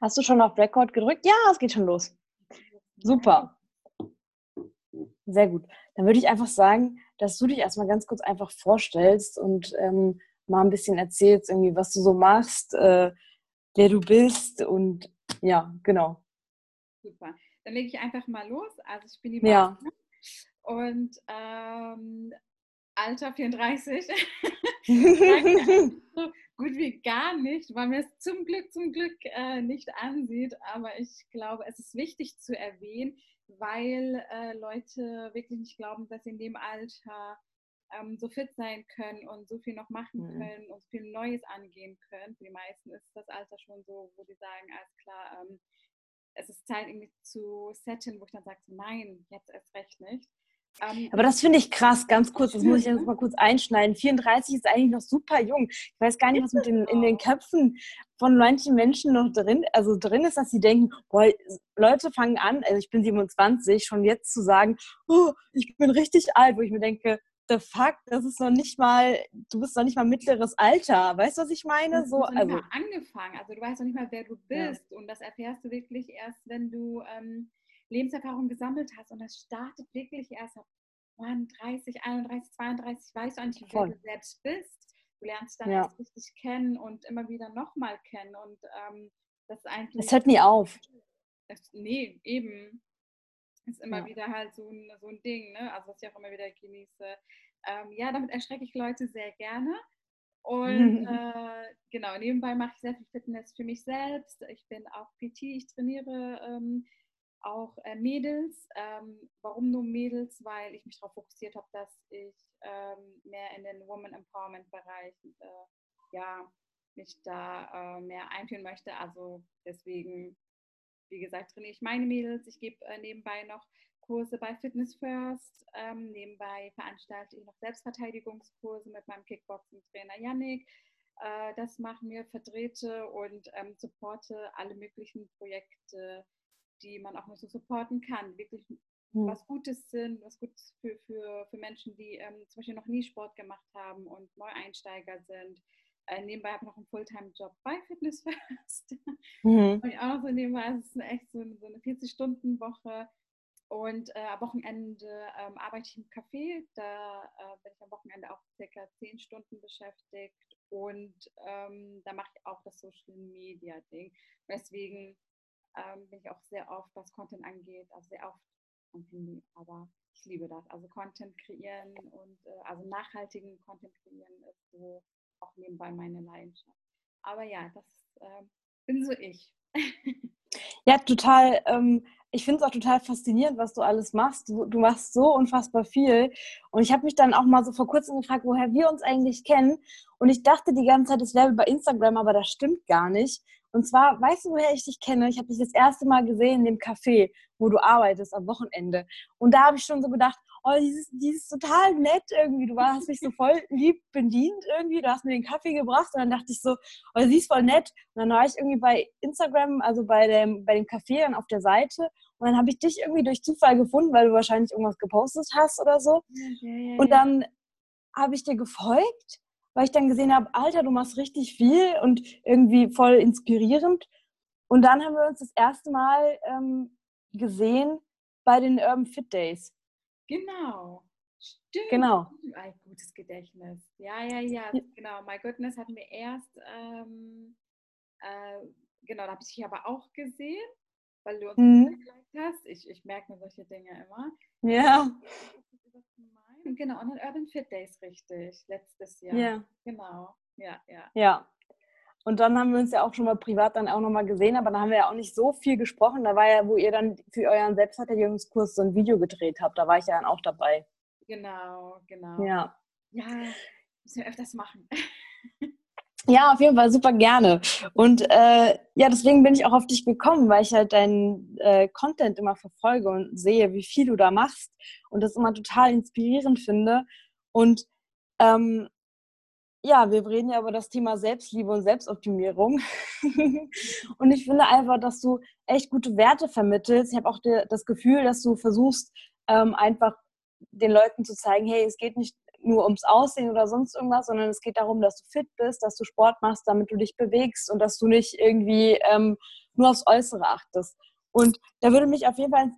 Hast du schon auf Record gedrückt? Ja, es geht schon los. Super. Sehr gut. Dann würde ich einfach sagen, dass du dich erstmal ganz kurz einfach vorstellst und ähm, mal ein bisschen erzählst, irgendwie, was du so machst, äh, wer du bist und ja, genau. Super. Dann lege ich einfach mal los. Also ich bin die Ja. Barbara und ähm, Alter 34. so gut wie gar nicht, weil mir es zum Glück, zum Glück äh, nicht ansieht. Aber ich glaube, es ist wichtig zu erwähnen, weil äh, Leute wirklich nicht glauben, dass sie in dem Alter ähm, so fit sein können und so viel noch machen Mhm. können und so viel Neues angehen können. Für die meisten ist das Alter schon so, wo die sagen, alles klar, ähm, es ist Zeit irgendwie zu setten, wo ich dann sage, nein, jetzt erst recht nicht. Ähm, Aber das finde ich krass, ganz kurz, das muss ich jetzt mal kurz einschneiden. 34 ist eigentlich noch super jung. Ich weiß gar nicht, was mit den, in den Köpfen von manchen Menschen noch drin, also drin ist, dass sie denken, boah, Leute fangen an, also ich bin 27, schon jetzt zu sagen, oh, ich bin richtig alt, wo ich mir denke, the fuck, das ist noch nicht mal, du bist noch nicht mal mittleres Alter. Weißt du, was ich meine? Du So, hast noch nicht also, mal angefangen. Also du weißt noch nicht mal, wer du Ja. bist. Und das erfährst du wirklich erst, wenn du ähm, Lebenserfahrung gesammelt hast. Und das startet wirklich erst ab Mann, 30, 31, 32, weißt du eigentlich, wer du selbst bist. Du lernst dann Ja. erst richtig kennen und immer wieder nochmal kennen. Und ähm, das ist eigentlich. es hört nie auf. Das, nee, eben. Ist immer Ja. wieder halt so ein, so ein Ding, ne? Also was ich auch immer wieder genieße. Ähm, ja, damit erschrecke ich Leute sehr gerne. Und äh, genau, nebenbei mache ich sehr viel Fitness für mich selbst. Ich bin auch PT, ich trainiere ähm, auch äh, Mädels. Ähm, warum nur Mädels? Weil ich mich darauf fokussiert habe, dass ich ähm, mehr in den Woman Empowerment Bereich äh, ja, mich da äh, mehr einführen möchte. Also deswegen, wie gesagt, trainiere ich meine Mädels. Ich gebe äh, nebenbei noch Kurse bei Fitness First. Ähm, nebenbei veranstalte ich noch Selbstverteidigungskurse mit meinem Kickboxing-Trainer Yannick. Äh, das machen wir, verdrehte und ähm, supporte alle möglichen Projekte, die man auch nur so supporten kann. Wirklich Hm. was Gutes sind, was Gutes für, für, für Menschen, die ähm, zum Beispiel noch nie Sport gemacht haben und Neueinsteiger sind. Äh, nebenbei habe ich noch einen Fulltime-Job bei Fitness First. Mhm. Und auch noch so nebenbei, also es ist echt so, eine- so eine 40-Stunden-Woche. Und äh, am Wochenende ähm, arbeite ich im Café. Da äh, bin ich am Wochenende auch circa 10 Stunden beschäftigt. Und ähm, da mache ich auch das Social Media Ding. Deswegen ähm, bin ich auch sehr oft, was Content angeht, also sehr oft am Handy. Aber ich liebe das. Also Content kreieren und äh, also nachhaltigen Content kreieren ist so auch nebenbei meine Leidenschaft. Aber ja, das äh, bin so ich. Ja, total. Ähm, ich finde es auch total faszinierend, was du alles machst. Du, du machst so unfassbar viel. Und ich habe mich dann auch mal so vor kurzem gefragt, woher wir uns eigentlich kennen. Und ich dachte die ganze Zeit, es wäre bei Instagram, aber das stimmt gar nicht. Und zwar, weißt du, woher ich dich kenne? Ich habe dich das erste Mal gesehen in dem Café, wo du arbeitest am Wochenende. Und da habe ich schon so gedacht, oh, dieses, dieses total nett irgendwie. Du hast mich so voll lieb bedient irgendwie. Du hast mir den Kaffee gebracht und dann dachte ich so, oh, sie ist voll nett. Und dann war ich irgendwie bei Instagram, also bei dem, bei dem Café dann auf der Seite. Und dann habe ich dich irgendwie durch Zufall gefunden, weil du wahrscheinlich irgendwas gepostet hast oder so. Und dann habe ich dir gefolgt, weil ich dann gesehen habe, Alter, du machst richtig viel und irgendwie voll inspirierend. Und dann haben wir uns das erste Mal ähm, gesehen bei den Urban Fit Days. Genau. Stimmt. Genau. Ein gutes Gedächtnis. Ja, ja, ja, genau. My Goodness hatten wir erst, ähm, äh, genau, da habe ich dich aber auch gesehen, weil du uns Mhm. geliked hast. Ich, ich merke mir solche Dinge immer. Ja. Genau, und dann Urban Fit Days, richtig, letztes Jahr. Ja. Genau, ja, ja. Ja. Und dann haben wir uns ja auch schon mal privat dann auch nochmal gesehen, aber da haben wir ja auch nicht so viel gesprochen. Da war ja, wo ihr dann für euren Selbstverteidigungskurs so ein Video gedreht habt. Da war ich ja dann auch dabei. Genau, genau. Ja. Ja, müssen wir öfters machen. Ja, auf jeden Fall super gerne. Und äh, ja, deswegen bin ich auch auf dich gekommen, weil ich halt deinen äh, Content immer verfolge und sehe, wie viel du da machst und das immer total inspirierend finde. Und ähm, ja, wir reden ja über das Thema Selbstliebe und Selbstoptimierung. und ich finde einfach, dass du echt gute Werte vermittelst. Ich habe auch das Gefühl, dass du versuchst, ähm, einfach den Leuten zu zeigen, hey, es geht nicht nur ums Aussehen oder sonst irgendwas, sondern es geht darum, dass du fit bist, dass du Sport machst, damit du dich bewegst und dass du nicht irgendwie ähm, nur aufs Äußere achtest. Und da würde mich auf jeden Fall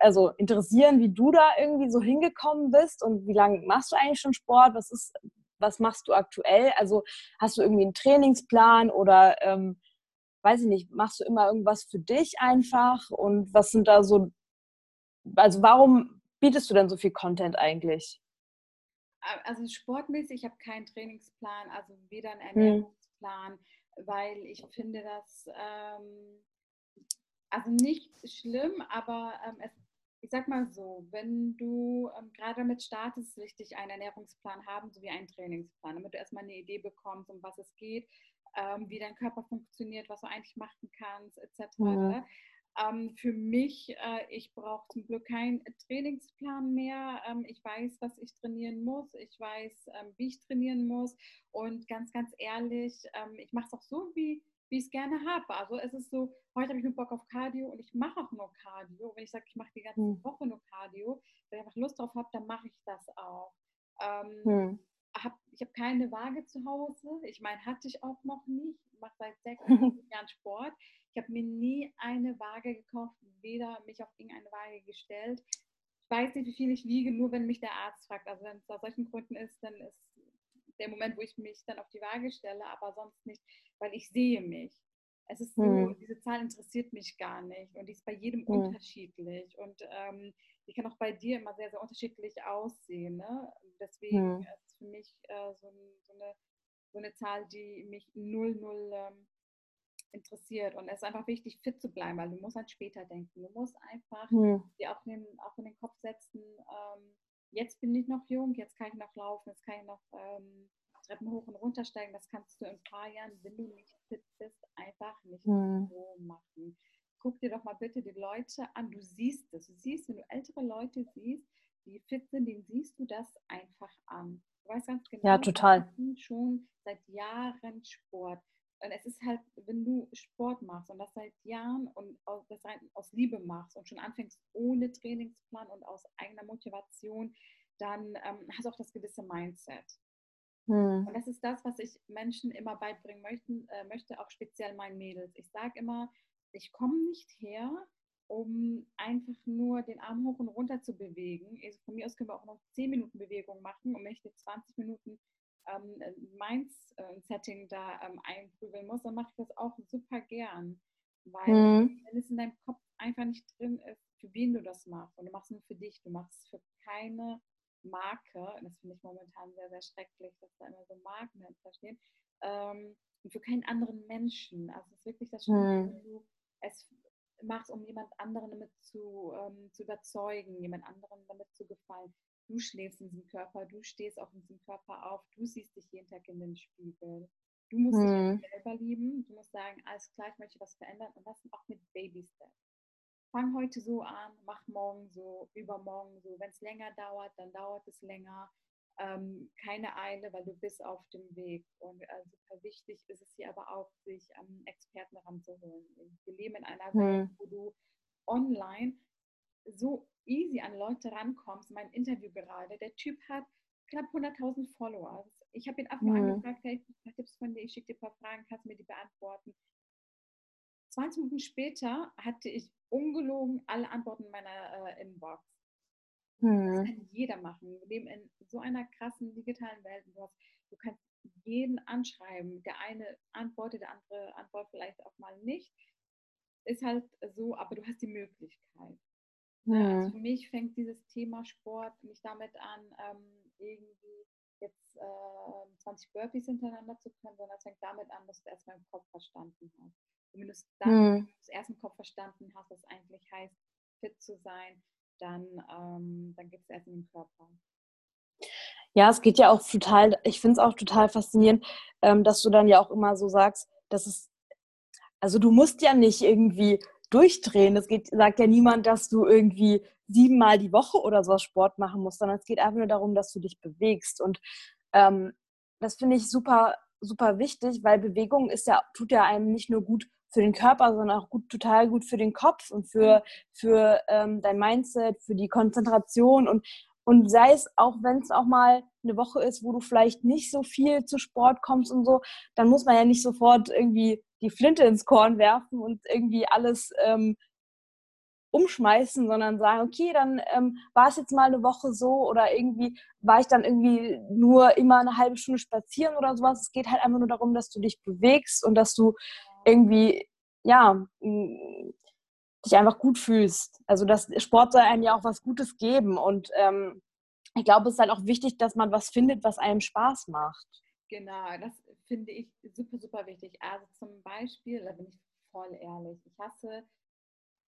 also interessieren, wie du da irgendwie so hingekommen bist und wie lange machst du eigentlich schon Sport? Was ist, was machst du aktuell? Also hast du irgendwie einen Trainingsplan oder ähm, weiß ich nicht, machst du immer irgendwas für dich einfach? Und was sind da so, also warum bietest du denn so viel Content eigentlich? Also sportmäßig, ich habe keinen Trainingsplan, also weder einen hm. Ernährungsplan, hm. weil ich finde das ähm, also nicht schlimm, aber ähm, es, ich sag mal so, wenn du ähm, gerade damit startest, ist wichtig, einen Ernährungsplan haben sowie einen Trainingsplan, damit du erstmal eine Idee bekommst, um was es geht, ähm, wie dein Körper funktioniert, was du eigentlich machen kannst, etc. Mhm. Ähm, für mich, äh, ich brauche zum Glück keinen Trainingsplan mehr. Ähm, ich weiß, was ich trainieren muss. Ich weiß, ähm, wie ich trainieren muss. Und ganz, ganz ehrlich, ähm, ich mache es auch so, wie, wie ich es gerne habe. Also es ist so, heute habe ich nur Bock auf Cardio und ich mache auch nur Cardio. Wenn ich sage, ich mache die ganze mhm. Woche nur Cardio, wenn ich einfach Lust drauf habe, dann mache ich das auch. Mhm hab, ich habe keine Waage zu Hause. Ich meine, hatte ich auch noch nicht. Ich mache seit sechs Jahren Sport. Ich habe mir nie eine Waage gekauft, weder mich auf irgendeine Waage gestellt. Ich weiß nicht, wie viel ich wiege, nur wenn mich der Arzt fragt. Also wenn es aus solchen Gründen ist, dann ist der Moment, wo ich mich dann auf die Waage stelle, aber sonst nicht, weil ich sehe mich. Es ist so, hm. diese Zahl interessiert mich gar nicht und die ist bei jedem hm. unterschiedlich. Und ähm, die kann auch bei dir immer sehr, sehr unterschiedlich aussehen. Ne? Deswegen hm. ist für mich äh, so, so, eine, so, eine, Zahl, die mich null, null ähm, interessiert. Und es ist einfach wichtig, fit zu bleiben, weil du musst an später denken. Du musst einfach hm. dir auch in, den, auch in den Kopf setzen, ähm, jetzt bin ich noch jung, jetzt kann ich noch laufen, jetzt kann ich noch ähm, Treppen hoch und runter steigen. Das kannst du in ein paar Jahren, wenn du nicht fit bist, einfach nicht hm. so machen guck dir doch mal bitte die Leute an. Du siehst es. Du siehst, wenn du ältere Leute siehst, die fit sind, denen siehst du das einfach an. Du weißt ganz genau, ja, total. schon seit Jahren Sport. Und es ist halt, wenn du Sport machst und das seit Jahren und das aus Liebe machst und schon anfängst ohne Trainingsplan und aus eigener Motivation, dann ähm, hast du auch das gewisse Mindset. Hm. Und das ist das, was ich Menschen immer beibringen möchten, äh, möchte, auch speziell meinen Mädels. Ich sage immer, ich komme nicht her, um einfach nur den Arm hoch und runter zu bewegen. Also von mir aus können wir auch noch 10 Minuten Bewegung machen und wenn ich jetzt 20 Minuten ähm, Minds-Setting äh, da ähm, einprügeln muss, dann mache ich das auch super gern. Weil mhm. wenn es in deinem Kopf einfach nicht drin ist, für wen du das machst. Und du machst es nur für dich, du machst es für keine Marke. Das finde ich momentan sehr, sehr schrecklich, dass da immer so Marken dahinter stehen. Ähm, und für keinen anderen Menschen. Also es ist wirklich das Schlimme, mhm. wenn du es machst, um jemand anderen damit zu, ähm, zu überzeugen, jemand anderen damit zu gefallen. Du schläfst in diesem Körper, du stehst auch in diesem Körper auf, du siehst dich jeden Tag in den Spiegel. Du musst hm. dich selber lieben, du musst sagen, alles klar, ich möchte was verändern und das auch mit Baby Steps. Fang heute so an, mach morgen so, übermorgen so. Wenn es länger dauert, dann dauert es länger ähm, keine Eile, weil du bist auf dem Weg. Und äh, super wichtig ist es hier aber auch, sich ähm, Experten ranzuholen. Wir leben in einer hm. Welt, wo du online so easy an Leute rankommst. Mein Interview gerade, der Typ hat knapp 100.000 Follower. Ich habe ihn einfach nur hm. angefragt, hey, ich habe Tipps von dir, ich schicke dir ein paar Fragen, kannst du mir die beantworten. 20 Minuten später hatte ich ungelogen alle Antworten in meiner äh, Inbox. Hm. Das kann jeder machen. Wir leben in so einer krassen digitalen Welt. Du, hast, du kannst jeden anschreiben. Der eine antwortet, der andere antwortet vielleicht auch mal nicht. Ist halt so, aber du hast die Möglichkeit. Ne? Also für mich fängt dieses Thema Sport nicht damit an, ähm, irgendwie jetzt äh, 20 Burpees hintereinander zu können, sondern es fängt damit an, dass du erstmal im Kopf verstanden hast. Du es dann hm. erst im Kopf verstanden hast, was eigentlich heißt, fit zu sein, dann, ähm, dann geht es erst in den Körper. Ja, es geht ja auch total, ich finde es auch total faszinierend, ähm, dass du dann ja auch immer so sagst, dass es, also du musst ja nicht irgendwie durchdrehen. Es geht, sagt ja niemand, dass du irgendwie siebenmal die Woche oder so Sport machen musst, sondern es geht einfach nur darum, dass du dich bewegst. Und ähm, das finde ich super, super wichtig, weil Bewegung ist ja, tut ja einem nicht nur gut für den Körper, sondern auch gut, total gut für den Kopf und für, für ähm, dein Mindset, für die Konzentration und, und sei es auch, wenn es auch mal eine Woche ist, wo du vielleicht nicht so viel zu Sport kommst und so, dann muss man ja nicht sofort irgendwie die Flinte ins Korn werfen und irgendwie alles ähm, umschmeißen, sondern sagen, okay, dann ähm, war es jetzt mal eine Woche so oder irgendwie war ich dann irgendwie nur immer eine halbe Stunde spazieren oder sowas. Es geht halt einfach nur darum, dass du dich bewegst und dass du irgendwie, ja, dich einfach gut fühlst. Also das Sport soll einem ja auch was Gutes geben und ähm, ich glaube, es ist halt auch wichtig, dass man was findet, was einem Spaß macht. Genau, das finde ich super, super wichtig. Also zum Beispiel, da bin ich voll ehrlich, ich hasse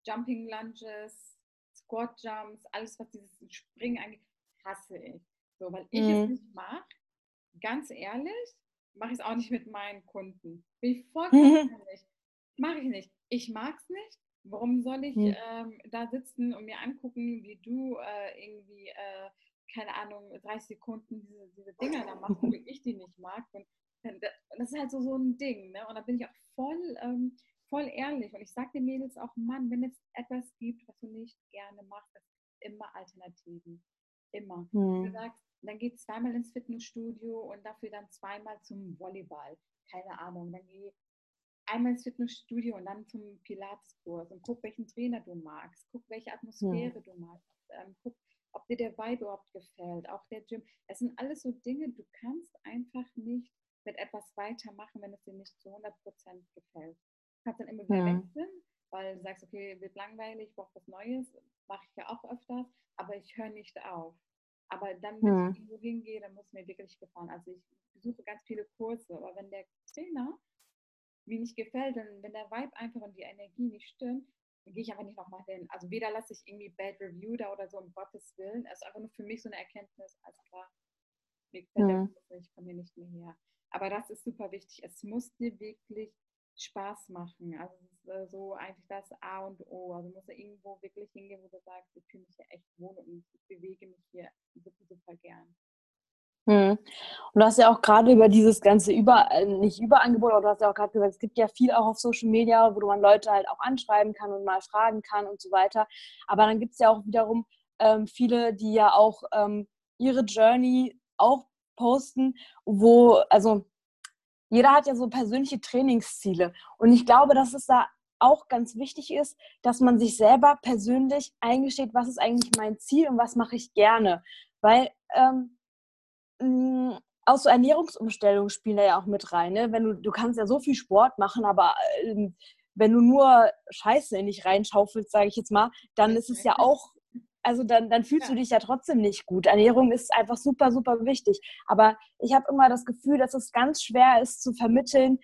Jumping Lunges, Squat Jumps, alles, was dieses Springen angeht, hasse ich. So, weil ich mhm. es nicht mache, ganz ehrlich, mache ich es auch nicht mit meinen Kunden. Bin ich vollkommen ehrlich. Mache ich nicht. Ich mag es nicht. Warum soll ich mhm. ähm, da sitzen und mir angucken, wie du äh, irgendwie, äh, keine Ahnung, 30 Sekunden diese, diese Dinger da machst, wie ich die nicht mag? Und das ist halt so, so ein Ding. Ne? Und da bin ich auch voll ähm, voll ehrlich und ich sage den Mädels auch, Mann, wenn es etwas gibt, was du nicht gerne machst, es gibt immer Alternativen. Immer. Hm. Du sagst, dann geh zweimal ins Fitnessstudio und dafür dann zweimal zum Volleyball. Keine Ahnung. Dann geh einmal ins Fitnessstudio und dann zum Pilateskurs und guck, welchen Trainer du magst. Guck, welche Atmosphäre hm. du magst. Ähm, guck, ob dir der Vibe überhaupt gefällt. Auch der Gym. Es sind alles so Dinge, du kannst einfach nicht mit etwas weitermachen, wenn es dir nicht zu 100% gefällt kannst dann immer wieder mhm. wechseln, weil du sagst, okay, wird langweilig, ich brauche was Neues, mache ich ja auch öfters, aber ich höre nicht auf. Aber dann, wenn mhm. ich irgendwo hingehe, dann muss mir wirklich gefallen. Also ich besuche ganz viele Kurse, aber wenn der Trainer mir nicht gefällt, dann, wenn der Vibe einfach und die Energie nicht stimmt, dann gehe ich einfach nicht nochmal hin. Also weder lasse ich irgendwie Bad Review da oder so, um Gottes Willen. Es ist einfach nur für mich so eine Erkenntnis, als klar, mir gefällt mhm. ich komme hier nicht mehr her. Aber das ist super wichtig. Es muss dir wirklich Spaß machen. Also es ist äh, so eigentlich das A und O. Also muss er irgendwo wirklich hingehen, wo du sagst, ich fühle mich hier echt wohl und ich bewege mich hier super, super gern. Hm. Und du hast ja auch gerade über dieses ganze Über, äh, nicht Überangebot, aber du hast ja auch gerade gesagt, es gibt ja viel auch auf Social Media, wo man Leute halt auch anschreiben kann und mal fragen kann und so weiter. Aber dann gibt es ja auch wiederum ähm, viele, die ja auch ähm, ihre Journey auch posten, wo, also jeder hat ja so persönliche Trainingsziele. Und ich glaube, dass es da auch ganz wichtig ist, dass man sich selber persönlich eingesteht, was ist eigentlich mein Ziel und was mache ich gerne. Weil ähm, mh, auch so Ernährungsumstellungen spielen da ja auch mit rein. Ne? Wenn du, du kannst ja so viel Sport machen, aber ähm, wenn du nur Scheiße in dich reinschaufelst, sage ich jetzt mal, dann ist es ja auch also dann, dann fühlst ja. du dich ja trotzdem nicht gut. Ernährung ist einfach super, super wichtig. Aber ich habe immer das Gefühl, dass es ganz schwer ist zu vermitteln,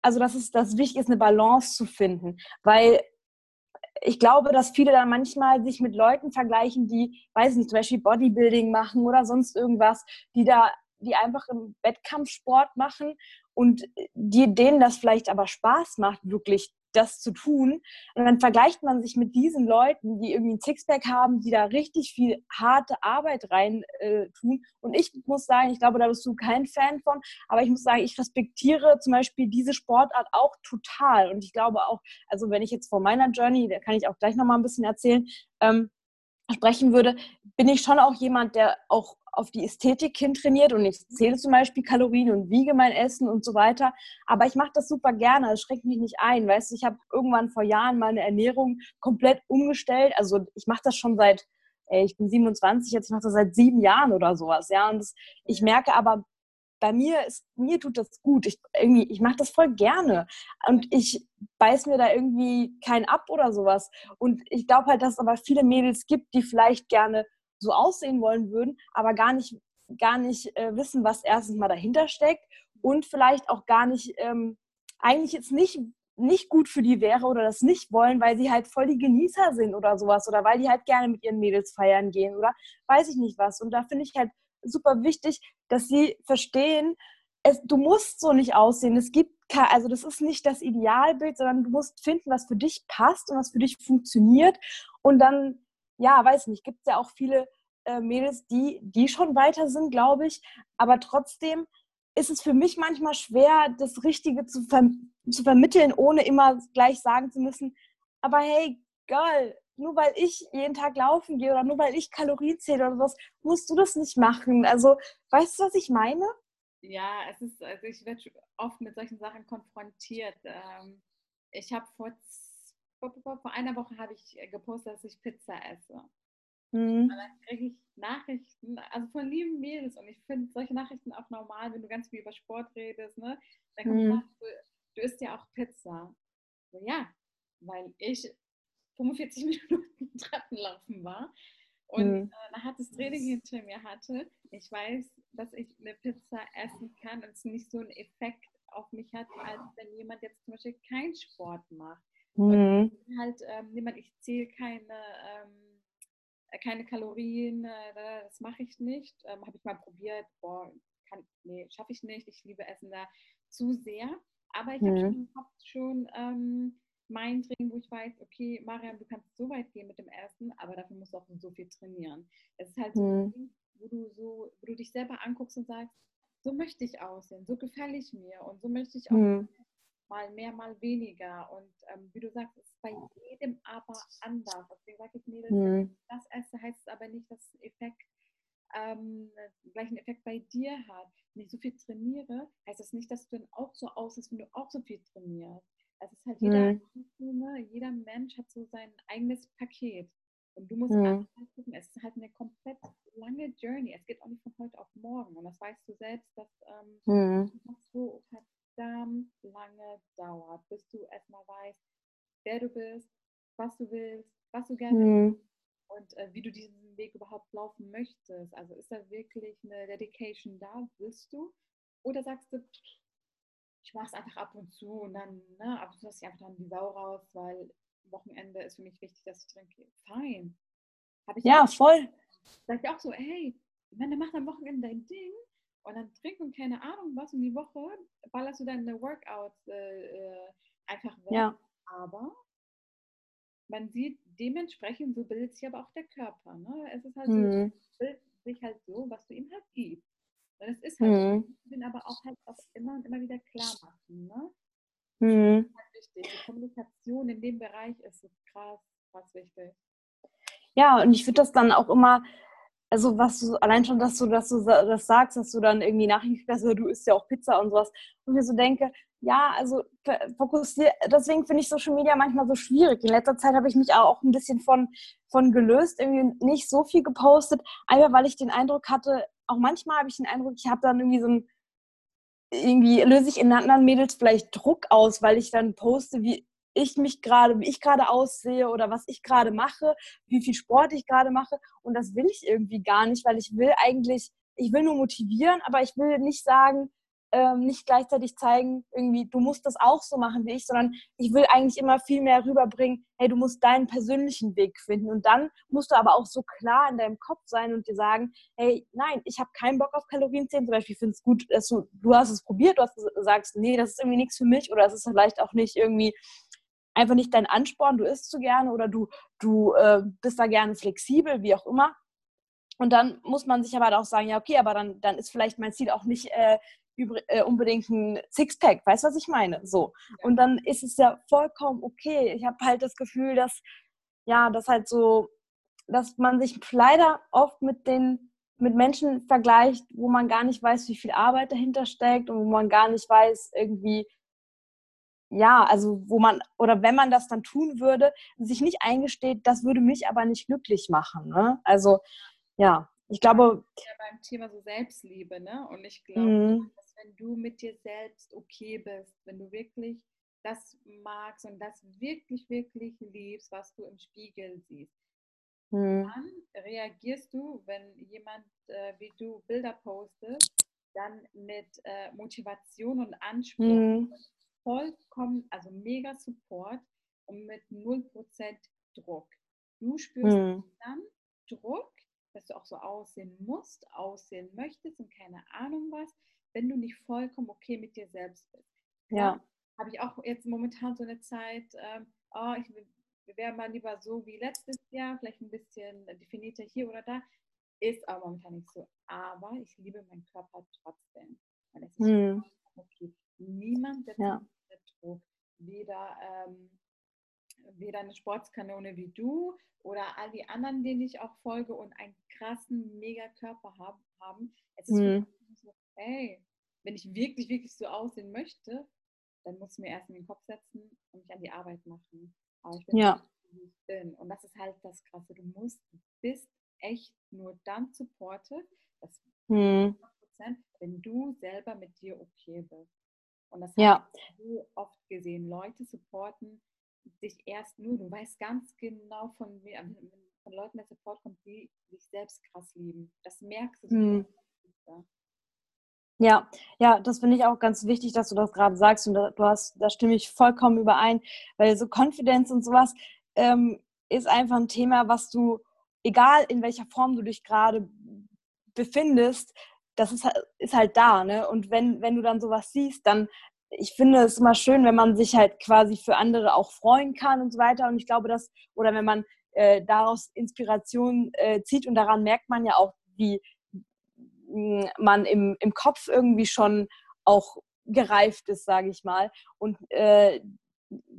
also dass es das wichtig ist, eine Balance zu finden. Weil ich glaube, dass viele dann manchmal sich mit Leuten vergleichen, die, weiß nicht, zum Beispiel Bodybuilding machen oder sonst irgendwas, die da, die einfach im Wettkampfsport machen und die, denen das vielleicht aber Spaß macht, wirklich das zu tun. Und dann vergleicht man sich mit diesen Leuten, die irgendwie ein Sixpack haben, die da richtig viel harte Arbeit rein äh, tun. Und ich muss sagen, ich glaube, da bist du kein Fan von, aber ich muss sagen, ich respektiere zum Beispiel diese Sportart auch total. Und ich glaube auch, also wenn ich jetzt vor meiner Journey, da kann ich auch gleich nochmal ein bisschen erzählen, ähm, sprechen würde, bin ich schon auch jemand, der auch auf die Ästhetik hin trainiert und ich zähle zum Beispiel Kalorien und wiege mein Essen und so weiter. Aber ich mache das super gerne, es schränkt mich nicht ein. Weißt du, ich habe irgendwann vor Jahren meine Ernährung komplett umgestellt. Also ich mache das schon seit, ey, ich bin 27, jetzt mache das seit sieben Jahren oder sowas. Ja, und das, ich merke aber, bei mir ist, mir tut das gut. Ich, irgendwie, ich mache das voll gerne. Und ich beiß mir da irgendwie keinen ab oder sowas. Und ich glaube halt, dass es aber viele Mädels gibt, die vielleicht gerne so aussehen wollen würden, aber gar nicht, gar nicht äh, wissen, was erstens mal dahinter steckt und vielleicht auch gar nicht, ähm, eigentlich jetzt nicht, nicht gut für die wäre oder das nicht wollen, weil sie halt voll die Genießer sind oder sowas oder weil die halt gerne mit ihren Mädels feiern gehen oder weiß ich nicht was. Und da finde ich halt super wichtig, dass sie verstehen, es, du musst so nicht aussehen. Es gibt also das ist nicht das Idealbild, sondern du musst finden, was für dich passt und was für dich funktioniert. Und dann ja, weiß nicht, gibt es ja auch viele äh, Mädels, die, die schon weiter sind, glaube ich. Aber trotzdem ist es für mich manchmal schwer, das Richtige zu, ver zu vermitteln, ohne immer gleich sagen zu müssen, aber hey, Girl, nur weil ich jeden Tag laufen gehe oder nur weil ich Kalorien zähle oder sowas, musst du das nicht machen. Also, weißt du, was ich meine? Ja, es ist, also ich werde oft mit solchen Sachen konfrontiert. Ähm, ich habe vor, vor einer Woche habe ich gepostet, dass ich Pizza esse. Mhm. Und dann kriege ich Nachrichten, also von lieben Mädels. Und ich finde solche Nachrichten auch normal, wenn du ganz viel über Sport redest. Ne? Dann kommt mhm. du, du isst ja auch Pizza. So, ja, weil ich 45 Minuten Treppenlaufen war und mhm. äh, ein hartes Training hinter mir hatte. Ich weiß, dass ich eine Pizza essen kann und es nicht so einen Effekt auf mich hat, als wenn jemand jetzt zum Beispiel keinen Sport macht. Mhm. Und halt ähm, niemand, ich zähle keine, ähm, äh, keine Kalorien, äh, das mache ich nicht. Ähm, Habe ich mal probiert, boah, kann, nee, schaffe ich nicht. Ich liebe Essen da zu sehr. Aber ich mhm. habe schon, hab schon ähm, mein Training, wo ich weiß, okay, Mariam, du kannst so weit gehen mit dem Essen, aber dafür musst du auch so viel trainieren. Es ist halt so mhm. ein Ding, wo du so, wo du dich selber anguckst und sagst, so möchte ich aussehen, so gefälle ich mir und so möchte ich auch mhm. Mal mehr, mal weniger. Und ähm, wie du sagst, es ist bei jedem aber anders. Deswegen sage ich, Mädels, mhm. das esse, heißt es aber nicht, dass Effekt ähm, gleichen Effekt bei dir hat. Wenn ich so viel trainiere, heißt das nicht, dass du dann auch so aussiehst, wenn du auch so viel trainierst. Es ist halt jeder, mhm. jeder Mensch hat so sein eigenes Paket. Und du musst mhm. gucken, es ist halt eine komplett lange Journey. Es geht auch nicht von heute auf morgen. Und das weißt du selbst, dass ähm, mhm. so verdammt lange dauert, bis du erstmal weißt, wer du bist, was du willst, was du gerne mhm. willst und äh, wie du diesen Weg überhaupt laufen möchtest. Also ist da wirklich eine Dedication da? Willst du? Oder sagst du, ich mache es einfach ab und zu und dann, ne, ab und zu lasse ich einfach dann die Sau raus, weil Wochenende ist für mich wichtig, dass ich trinke. Fein. Ich ja, voll. Sag ich auch so, hey, wenn du machst am Wochenende dein Ding und dann trink und keine Ahnung was und die Woche ballerst du deine Workouts äh, äh, einfach weg. Ja. Aber man sieht dementsprechend, so bildet sich aber auch der Körper. Ne? Es ist halt mhm. so, bildet sich halt so, was du ihm halt gibst. Das ist halt mhm. so. Ich bin aber auch halt auch immer und immer wieder klar machen. Ne? Mhm. Das ist halt wichtig. Die Kommunikation in dem Bereich ist so krass, krass wichtig. Ja, und ich finde das dann auch immer, also was du, allein schon, dass du, dass du das sagst, dass du dann irgendwie Nachrichten kriegst, du isst ja auch Pizza und sowas. Und ich so denke, ja, also fokussiert, deswegen finde ich Social Media manchmal so schwierig. In letzter Zeit habe ich mich auch ein bisschen von, von gelöst, irgendwie nicht so viel gepostet, einfach weil ich den Eindruck hatte, auch manchmal habe ich den Eindruck, ich habe dann irgendwie so ein, irgendwie löse ich in anderen Mädels vielleicht Druck aus, weil ich dann poste, wie ich mich gerade, wie ich gerade aussehe oder was ich gerade mache, wie viel Sport ich gerade mache. Und das will ich irgendwie gar nicht, weil ich will eigentlich, ich will nur motivieren, aber ich will nicht sagen, ähm, nicht gleichzeitig zeigen, irgendwie, du musst das auch so machen wie ich, sondern ich will eigentlich immer viel mehr rüberbringen, hey, du musst deinen persönlichen Weg finden. Und dann musst du aber auch so klar in deinem Kopf sein und dir sagen, hey, nein, ich habe keinen Bock auf Kalorienzählen. Zum Beispiel finde es gut, dass du, du hast es probiert, du hast, sagst, nee, das ist irgendwie nichts für mich oder es ist vielleicht auch nicht irgendwie einfach nicht dein Ansporn, du isst zu gerne oder du, du äh, bist da gerne flexibel, wie auch immer. Und dann muss man sich aber auch sagen, ja, okay, aber dann, dann ist vielleicht mein Ziel auch nicht äh, äh, unbedingt ein Sixpack, weißt du, was ich meine? So. Und dann ist es ja vollkommen okay. Ich habe halt das Gefühl, dass, ja, das halt so, dass man sich leider oft mit den mit Menschen vergleicht, wo man gar nicht weiß, wie viel Arbeit dahinter steckt und wo man gar nicht weiß, irgendwie, ja, also wo man, oder wenn man das dann tun würde, sich nicht eingesteht, das würde mich aber nicht glücklich machen. Ne? Also, ja, ich glaube. Ja, beim Thema so Selbstliebe, ne? Und ich glaube, mhm wenn du mit dir selbst okay bist, wenn du wirklich das magst und das wirklich, wirklich liebst, was du im Spiegel siehst, hm. dann reagierst du, wenn jemand äh, wie du Bilder postest, dann mit äh, Motivation und Anspruch, hm. Vollkommen, also mega Support und mit 0% Druck. Du spürst hm. dann Druck, dass du auch so aussehen musst, aussehen möchtest und keine Ahnung was wenn du nicht vollkommen okay mit dir selbst bist. Ja. Habe ich auch jetzt momentan so eine Zeit, ähm, oh, ich wäre mal lieber so wie letztes Jahr, vielleicht ein bisschen definierter hier oder da. Ist aber momentan nicht so. Aber ich liebe meinen Körper trotzdem. Weil es ist hm. okay. Niemand setzt ja. Druck. Weder, ähm, weder eine Sportskanone wie du oder all die anderen, denen ich auch folge und einen krassen, mega Körper hab, haben. Es ist hm. so, ey, wenn ich wirklich, wirklich so aussehen möchte, dann muss ich mir erst in den Kopf setzen und mich an die Arbeit machen. Aber ich bin ja. so, wie ich bin. Und das ist halt das Krasse. Du musst, du bist echt nur dann supported, das hm. wenn du selber mit dir okay bist. Und das ja. habe ich so oft gesehen. Leute supporten sich erst nur, du weißt ganz genau von, von Leuten, der Support kommt, die sich selbst krass lieben. Das merkst du. Hm. Ja, ja, das finde ich auch ganz wichtig, dass du das gerade sagst und da, du hast, da stimme ich vollkommen überein, weil so Confidence und sowas ähm, ist einfach ein Thema, was du, egal in welcher Form du dich gerade befindest, das ist, ist halt da, ne? Und wenn, wenn du dann sowas siehst, dann, ich finde es immer schön, wenn man sich halt quasi für andere auch freuen kann und so weiter. Und ich glaube, dass, oder wenn man äh, daraus Inspiration äh, zieht und daran merkt man ja auch, wie man im, im Kopf irgendwie schon auch gereift ist, sage ich mal. Und äh,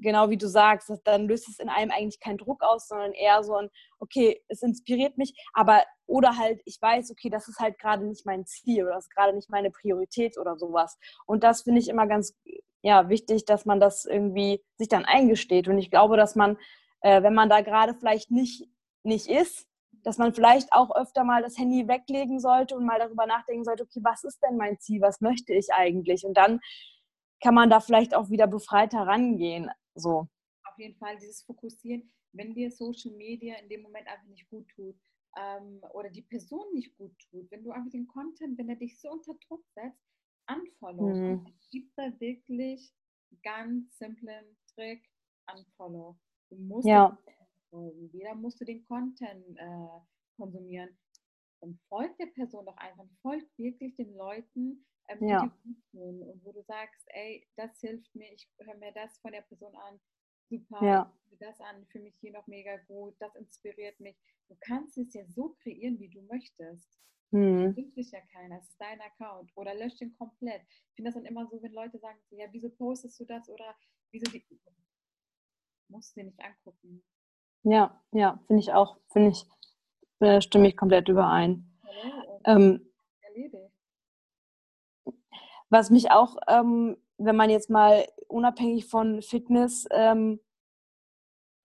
genau wie du sagst, dann löst es in einem eigentlich keinen Druck aus, sondern eher so ein, okay, es inspiriert mich, aber oder halt, ich weiß, okay, das ist halt gerade nicht mein Ziel oder das ist gerade nicht meine Priorität oder sowas. Und das finde ich immer ganz ja, wichtig, dass man das irgendwie sich dann eingesteht. Und ich glaube, dass man, äh, wenn man da gerade vielleicht nicht, nicht ist, dass man vielleicht auch öfter mal das Handy weglegen sollte und mal darüber nachdenken sollte, okay, was ist denn mein Ziel, was möchte ich eigentlich? Und dann kann man da vielleicht auch wieder befreit herangehen. So. Auf jeden Fall dieses Fokussieren, wenn dir Social Media in dem Moment einfach nicht gut tut ähm, oder die Person nicht gut tut, wenn du einfach den Content, wenn er dich so unter Druck setzt, unfollow. Mhm. Es gibt da wirklich ganz simplen Trick, unfollow. Du musst ja. Jeder musst du den Content äh, konsumieren. Dann folgt der Person doch einfach. Folgt wirklich den Leuten, ähm, ja. die tun und wo du sagst, ey, das hilft mir, ich höre mir das von der Person an. Super, ja. das an, für mich hier noch mega gut, das inspiriert mich. Du kannst es ja so kreieren, wie du möchtest. Hm. Das dich ja keiner, es ist dein Account. Oder lösch den komplett. Ich finde das dann immer so, wenn Leute sagen, ja, wieso postest du das oder wieso die. Musst du dir nicht angucken. Ja, ja, finde ich auch. Finde ich, äh, stimme ich komplett überein. Ähm, was mich auch, ähm, wenn man jetzt mal unabhängig von Fitness ähm,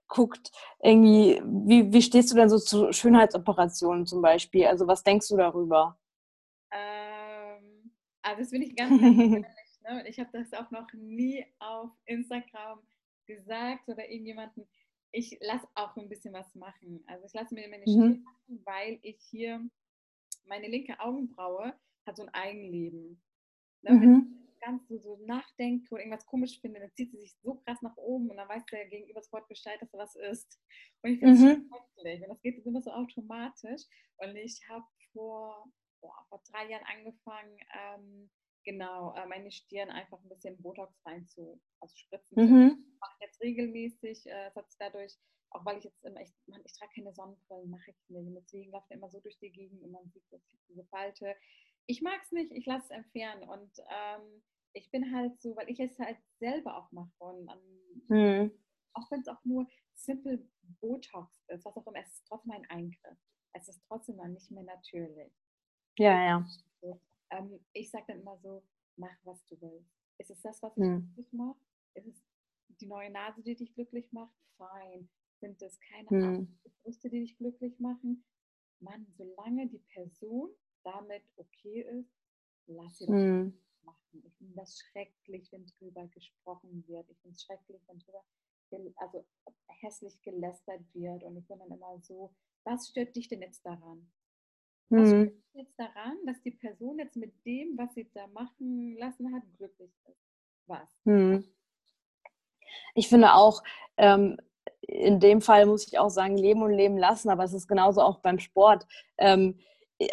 guckt, irgendwie, wie, wie stehst du denn so zu Schönheitsoperationen zum Beispiel? Also was denkst du darüber? Ähm, also das bin ich ganz, ehrlich. Ne? Ich habe das auch noch nie auf Instagram gesagt oder irgendjemanden ich lasse auch ein bisschen was machen. Also ich lasse mir meine Stirn mhm. machen, weil ich hier, meine linke Augenbraue hat so ein Eigenleben. Ne? Mhm. Wenn ich ganz so, so nachdenke oder irgendwas komisch finde, dann zieht sie sich so krass nach oben und dann weiß der Gegenüber sofort Bescheid, dass er was ist. Und ich finde es mhm. schrecklich. Und das geht immer so automatisch. Und ich habe vor, vor drei Jahren angefangen, ähm, genau, äh, meine Stirn einfach ein bisschen Botox rein zu, also spritzen. Mhm. Ich mache jetzt regelmäßig, äh, hat dadurch, auch weil ich jetzt immer, ich, man, ich trage keine Sonnenbrillen, mache ich nicht. Deswegen läuft immer so durch die Gegend und man sieht diese Falte. Ich mag es nicht, ich lasse es entfernen und ähm, ich bin halt so, weil ich es halt selber auch mache und ähm, mhm. auch wenn es auch nur simple Botox ist, was auch immer, es ist trotzdem ein Eingriff. Es ist trotzdem noch nicht mehr natürlich. Ja, ja. Ähm, ich sage dann immer so, mach, was du willst. Ist es das, was dich hm. glücklich macht? Ist es die neue Nase, die dich glücklich macht? Fein. Sind es keine hm. Brüste, die dich glücklich machen? Mann, solange die Person damit okay ist, lass sie das hm. machen. Ich finde das schrecklich, wenn drüber gesprochen wird. Ich finde es schrecklich, wenn drüber also hässlich gelästert wird. Und ich bin dann immer so, was stört dich denn jetzt daran? Was mhm. jetzt daran, dass die Person jetzt mit dem, was sie da machen lassen hat, glücklich ist? Was? Mhm. Ich finde auch, ähm, in dem Fall muss ich auch sagen, leben und leben lassen, aber es ist genauso auch beim Sport. Ähm,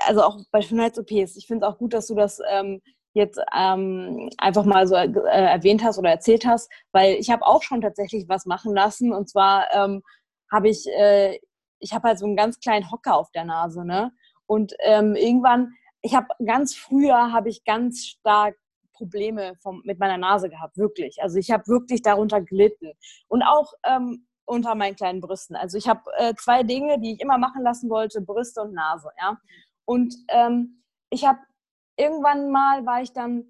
also auch bei Schönheits-OPs. Ich finde es auch gut, dass du das ähm, jetzt ähm, einfach mal so äh, erwähnt hast oder erzählt hast, weil ich habe auch schon tatsächlich was machen lassen und zwar ähm, habe ich, äh, ich habe halt so einen ganz kleinen Hocker auf der Nase, ne? Und ähm, irgendwann, ich habe ganz früher, habe ich ganz stark Probleme vom, mit meiner Nase gehabt, wirklich. Also ich habe wirklich darunter gelitten. Und auch ähm, unter meinen kleinen Brüsten. Also ich habe äh, zwei Dinge, die ich immer machen lassen wollte, Brüste und Nase. Ja? Und ähm, ich habe irgendwann mal, war ich dann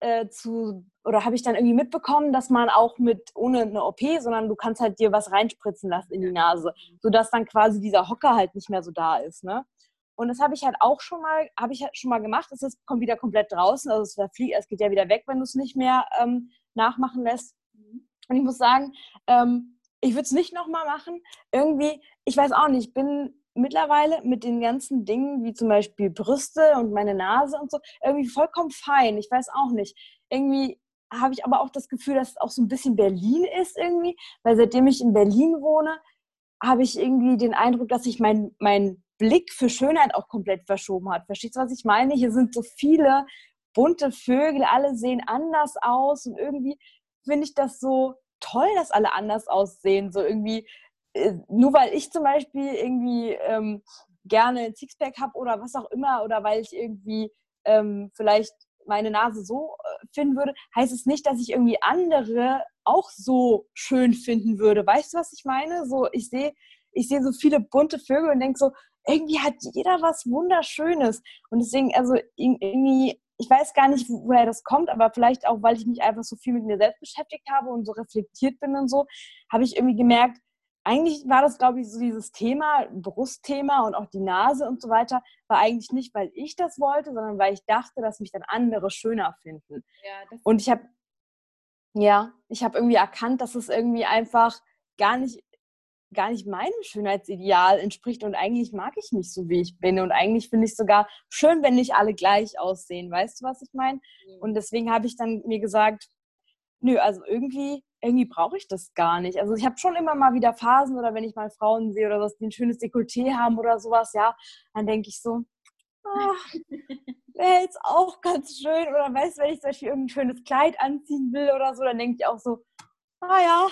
äh, zu, oder habe ich dann irgendwie mitbekommen, dass man auch mit, ohne eine OP, sondern du kannst halt dir was reinspritzen lassen in die Nase, sodass dann quasi dieser Hocker halt nicht mehr so da ist, ne? Und das habe ich halt auch schon mal, habe ich halt schon mal gemacht. Es ist, kommt wieder komplett draußen, also es, es geht ja wieder weg, wenn du es nicht mehr ähm, nachmachen lässt. Und ich muss sagen, ähm, ich würde es nicht nochmal machen. Irgendwie, ich weiß auch nicht, ich bin mittlerweile mit den ganzen Dingen, wie zum Beispiel Brüste und meine Nase und so, irgendwie vollkommen fein. Ich weiß auch nicht. Irgendwie habe ich aber auch das Gefühl, dass es auch so ein bisschen Berlin ist irgendwie, weil seitdem ich in Berlin wohne, habe ich irgendwie den Eindruck, dass sich mein, mein Blick für Schönheit auch komplett verschoben hat. Verstehst du, was ich meine? Hier sind so viele bunte Vögel, alle sehen anders aus und irgendwie finde ich das so toll, dass alle anders aussehen. So irgendwie, nur weil ich zum Beispiel irgendwie ähm, gerne ein Sixpack habe oder was auch immer oder weil ich irgendwie ähm, vielleicht meine Nase so äh, finden würde, heißt es nicht, dass ich irgendwie andere auch so schön finden würde. Weißt du, was ich meine? So, ich sehe ich sehe so viele bunte Vögel und denke so, irgendwie hat jeder was Wunderschönes. Und deswegen, also irgendwie, ich weiß gar nicht, woher das kommt, aber vielleicht auch, weil ich mich einfach so viel mit mir selbst beschäftigt habe und so reflektiert bin und so, habe ich irgendwie gemerkt, eigentlich war das, glaube ich, so dieses Thema, Brustthema und auch die Nase und so weiter, war eigentlich nicht, weil ich das wollte, sondern weil ich dachte, dass mich dann andere schöner finden. Ja, und ich habe, ja, ich habe irgendwie erkannt, dass es irgendwie einfach gar nicht, gar nicht meinem Schönheitsideal entspricht und eigentlich mag ich mich so, wie ich bin und eigentlich finde ich es sogar schön, wenn nicht alle gleich aussehen. Weißt du, was ich meine? Mhm. Und deswegen habe ich dann mir gesagt, nö, also irgendwie irgendwie brauche ich das gar nicht. Also ich habe schon immer mal wieder Phasen oder wenn ich mal Frauen sehe oder was, die ein schönes Dekolleté haben oder sowas, ja, dann denke ich so, wäre jetzt auch ganz schön. Oder weißt du, wenn ich zum Beispiel irgendein schönes Kleid anziehen will oder so, dann denke ich auch so, naja,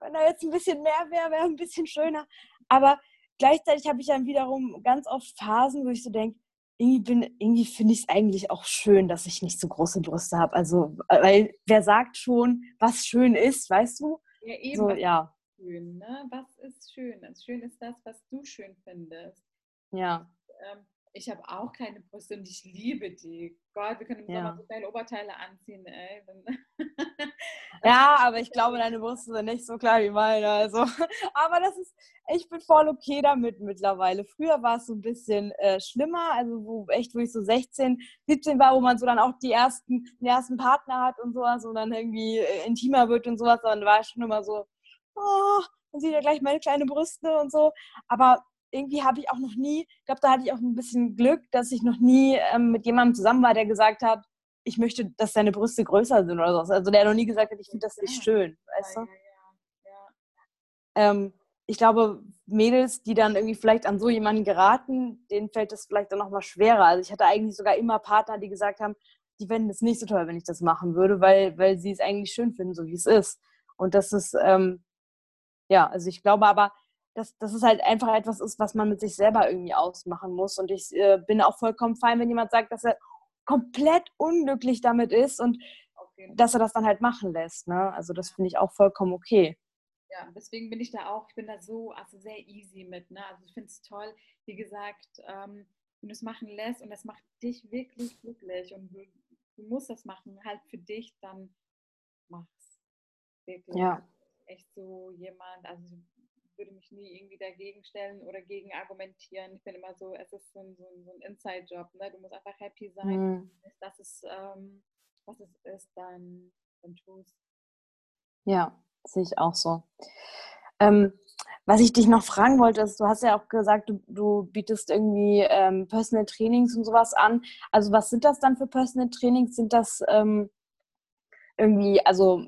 wenn da jetzt ein bisschen mehr wäre, wäre ein bisschen schöner. Aber gleichzeitig habe ich dann wiederum ganz oft Phasen, wo ich so denke, irgendwie, irgendwie finde ich es eigentlich auch schön, dass ich nicht so große Brüste habe. Also, weil wer sagt schon, was schön ist, weißt du? Ja, eben. So, ja. Schön, ne? Was ist schön? Schön ist das, was du schön findest. Ja. Ähm, ich habe auch keine Brüste und ich liebe die. Gott, wir können im ja. Sommer so geile Oberteile anziehen, ey. ja, aber ich glaube, deine Brüste sind nicht so klein wie meine. Also. Aber das ist, ich bin voll okay damit mittlerweile. Früher war es so ein bisschen äh, schlimmer, also wo echt, wo ich so 16, 17 war, wo man so dann auch die ersten, den ersten Partner hat und sowas und dann irgendwie äh, intimer wird und sowas, dann war ich schon immer so, oh, man sieht ja gleich meine kleine Brüste und so. Aber irgendwie habe ich auch noch nie, ich glaube, da hatte ich auch ein bisschen Glück, dass ich noch nie ähm, mit jemandem zusammen war, der gesagt hat, ich möchte, dass deine Brüste größer sind oder so. Also der noch nie gesagt hat, ich finde das nicht schön, weißt du? Ähm, ich glaube, Mädels, die dann irgendwie vielleicht an so jemanden geraten, denen fällt das vielleicht dann nochmal schwerer. Also ich hatte eigentlich sogar immer Partner, die gesagt haben, die fänden es nicht so toll, wenn ich das machen würde, weil, weil sie es eigentlich schön finden, so wie es ist. Und das ist, ähm, ja, also ich glaube aber, dass, dass es halt einfach etwas ist, was man mit sich selber irgendwie ausmachen muss. Und ich äh, bin auch vollkommen fein, wenn jemand sagt, dass er komplett unglücklich damit ist und dass er das dann halt machen lässt. Ne? Also das finde ich auch vollkommen okay. Ja, deswegen bin ich da auch, ich bin da so also sehr easy mit. Ne? Also ich finde es toll, wie gesagt, ähm, wenn du es machen lässt und das macht dich wirklich glücklich und du, du musst das machen, halt für dich, dann mach's. Wirklich. Ja. Echt so jemand, also würde mich nie irgendwie dagegen stellen oder gegen argumentieren. Ich bin immer so, es ist so ein, so ein, so ein Inside-Job. Ne? Du musst einfach happy sein. Mhm. Das ist, ähm, was es ist, dann, dann tust. Ja, sehe ich auch so. Ähm, was ich dich noch fragen wollte, ist, du hast ja auch gesagt, du, du bietest irgendwie ähm, Personal Trainings und sowas an. Also was sind das dann für Personal Trainings? Sind das ähm, irgendwie, also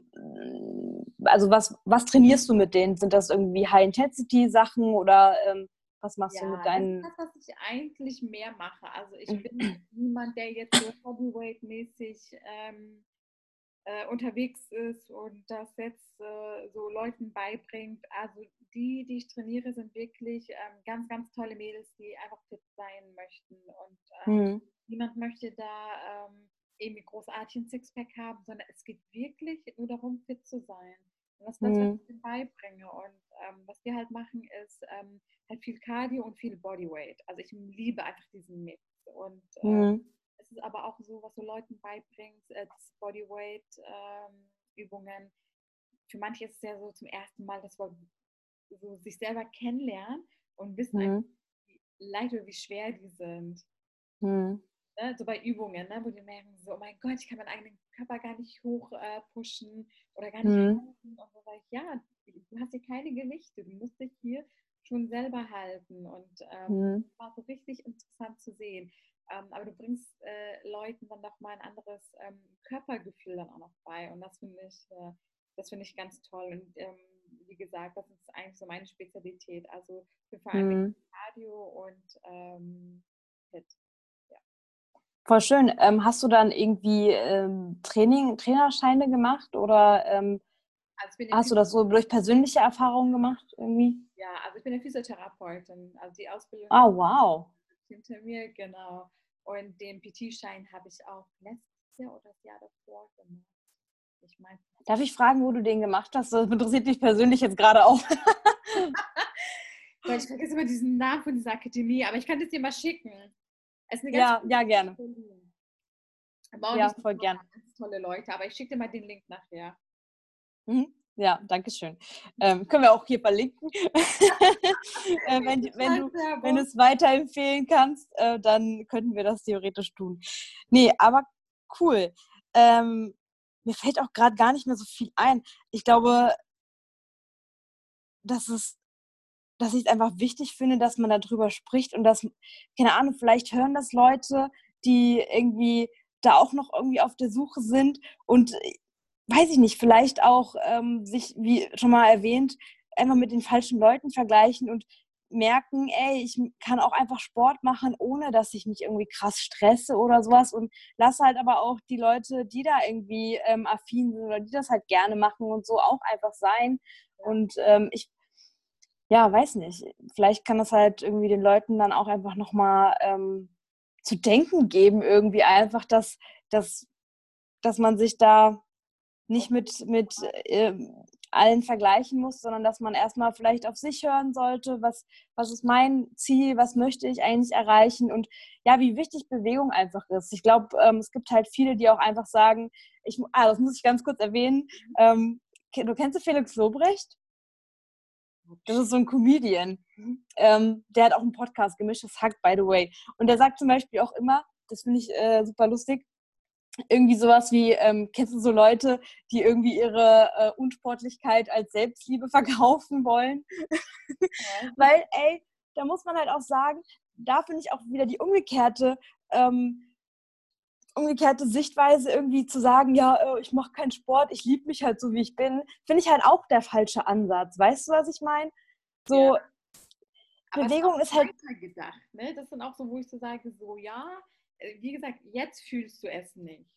also was, was trainierst du mit denen? Sind das irgendwie High-Intensity-Sachen oder ähm, was machst ja, du mit deinen... Das ist das, was ich eigentlich mehr mache. Also ich bin niemand, der jetzt so Bodyweight-mäßig ähm, äh, unterwegs ist und das jetzt äh, so Leuten beibringt. Also die, die ich trainiere, sind wirklich ähm, ganz, ganz tolle Mädels, die einfach fit sein möchten. Und ähm, mhm. niemand möchte da ähm, irgendwie großartig ein Sixpack haben, sondern es geht wirklich nur darum, fit zu sein. Und das ist das, was ich ihnen beibringe. Und ähm, was wir halt machen, ist ähm, halt viel Cardio und viel Bodyweight. Also ich liebe einfach diesen Mix. Und ähm, mhm. es ist aber auch so, was du Leuten beibringst, äh, Bodyweight-Übungen. Ähm, Für manche ist es ja so zum ersten Mal, dass wir so sich selber kennenlernen und wissen, mhm. wie leicht oder wie schwer die sind. Mhm. Ne? So bei Übungen, ne? wo die merken, so, oh mein Gott, ich kann meinen eigenen Körper gar nicht hoch äh, pushen oder gar nicht mhm. Und so sage ich, ja, du hast hier keine Gewichte, du musst dich hier schon selber halten. Und ähm, mhm. war so richtig interessant zu sehen. Ähm, aber du bringst äh, Leuten dann doch mal ein anderes ähm, Körpergefühl dann auch noch bei. Und das finde ich, äh, das finde ich ganz toll. Und ähm, wie gesagt, das ist eigentlich so meine Spezialität. Also für vor allem mhm. Cardio und ähm, Hit. Voll schön. Ähm, hast du dann irgendwie ähm, Training, Trainerscheine gemacht oder ähm, also hast du das so durch persönliche Erfahrungen gemacht irgendwie? Ja, also ich bin eine Physiotherapeutin. Also die Ausbildung. Ah, oh, wow. Hinter mir, genau. Und den PT-Schein habe ich auch letztes Jahr oder das Jahr davor gemacht. Ich mein, Darf ich fragen, wo du den gemacht hast? Das interessiert dich persönlich jetzt gerade auch. ich vergesse immer diesen Namen von dieser Akademie, aber ich kann das dir mal schicken ja, ja, gerne. ja, voll gern. Ganz tolle Leute, aber ich schicke dir mal den Link nachher. Mhm. Ja, danke schön. Ähm, können wir auch hier verlinken. äh, wenn, wenn, du, wenn du es weiterempfehlen kannst, äh, dann könnten wir das theoretisch tun. Nee, aber cool. Ähm, mir fällt auch gerade gar nicht mehr so viel ein. Ich glaube, dass es dass ich es einfach wichtig finde, dass man darüber spricht und dass, keine Ahnung, vielleicht hören das Leute, die irgendwie da auch noch irgendwie auf der Suche sind und äh, weiß ich nicht, vielleicht auch ähm, sich, wie schon mal erwähnt, einfach mit den falschen Leuten vergleichen und merken, ey, ich kann auch einfach Sport machen, ohne dass ich mich irgendwie krass stresse oder sowas und lasse halt aber auch die Leute, die da irgendwie ähm, affin sind oder die das halt gerne machen und so auch einfach sein. Und ähm, ich ja, weiß nicht. Vielleicht kann das halt irgendwie den Leuten dann auch einfach nochmal ähm, zu denken geben, irgendwie einfach, dass, dass, dass man sich da nicht mit, mit äh, allen vergleichen muss, sondern dass man erstmal vielleicht auf sich hören sollte, was, was ist mein Ziel, was möchte ich eigentlich erreichen und ja, wie wichtig Bewegung einfach ist. Ich glaube, ähm, es gibt halt viele, die auch einfach sagen, ich, ah, das muss ich ganz kurz erwähnen, ähm, du kennst du Felix Lobrecht? Das ist so ein Comedian. Mhm. Ähm, der hat auch einen Podcast, gemischtes Hack, by the way. Und der sagt zum Beispiel auch immer, das finde ich äh, super lustig, irgendwie sowas wie, ähm, kennst du so Leute, die irgendwie ihre äh, Unsportlichkeit als Selbstliebe verkaufen wollen? Ja. Weil, ey, da muss man halt auch sagen, da finde ich auch wieder die umgekehrte ähm, umgekehrte Sichtweise irgendwie zu sagen, ja, äh, ich mache keinen Sport, ich liebe mich halt so, wie ich bin, finde ich halt auch der falsche Ansatz. Weißt du, was ich meine? So, ja. Bewegung ist, ist halt. Gedacht, ne? Das sind auch so, wo ich so sage, so, ja, äh, wie gesagt, jetzt fühlst du es nicht.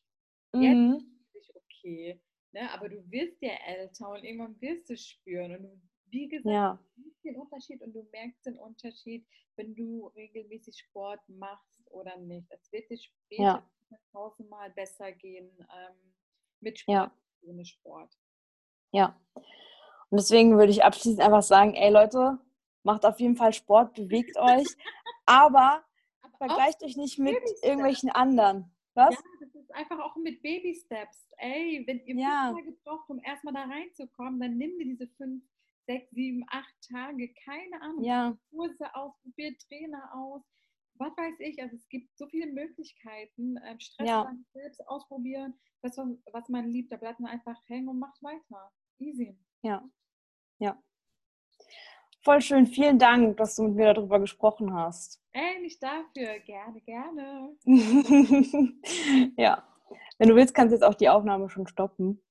Jetzt mhm. fühlst du dich okay. Ne? Aber du wirst ja älter und irgendwann wirst du es spüren. Und du, wie gesagt, ja. du siehst den Unterschied und du merkst den Unterschied, wenn du regelmäßig Sport machst oder nicht. Es wird dir später ja tausendmal besser gehen ähm, mit Sport, ja. ohne Sport. Ja. Und deswegen würde ich abschließend einfach sagen, ey Leute, macht auf jeden Fall Sport, bewegt euch, aber vergleicht euch nicht mit irgendwelchen anderen. Was? Ja, das ist einfach auch mit Baby-Steps. Ey, wenn ihr ja. fünf Tage braucht, um erstmal da reinzukommen, dann nimm dir diese fünf, sechs, sieben, acht Tage, keine Ahnung, ja. Kurse aus, probiert Trainer aus, was weiß ich, also es gibt so viele Möglichkeiten, ähm, Stress ja. selbst ausprobieren, das, was man liebt, da bleibt man einfach hängen und macht weiter. Easy. Ja, ja. Voll schön, vielen Dank, dass du mit mir darüber gesprochen hast. Ey, nicht dafür, gerne, gerne. ja, wenn du willst, kannst du jetzt auch die Aufnahme schon stoppen.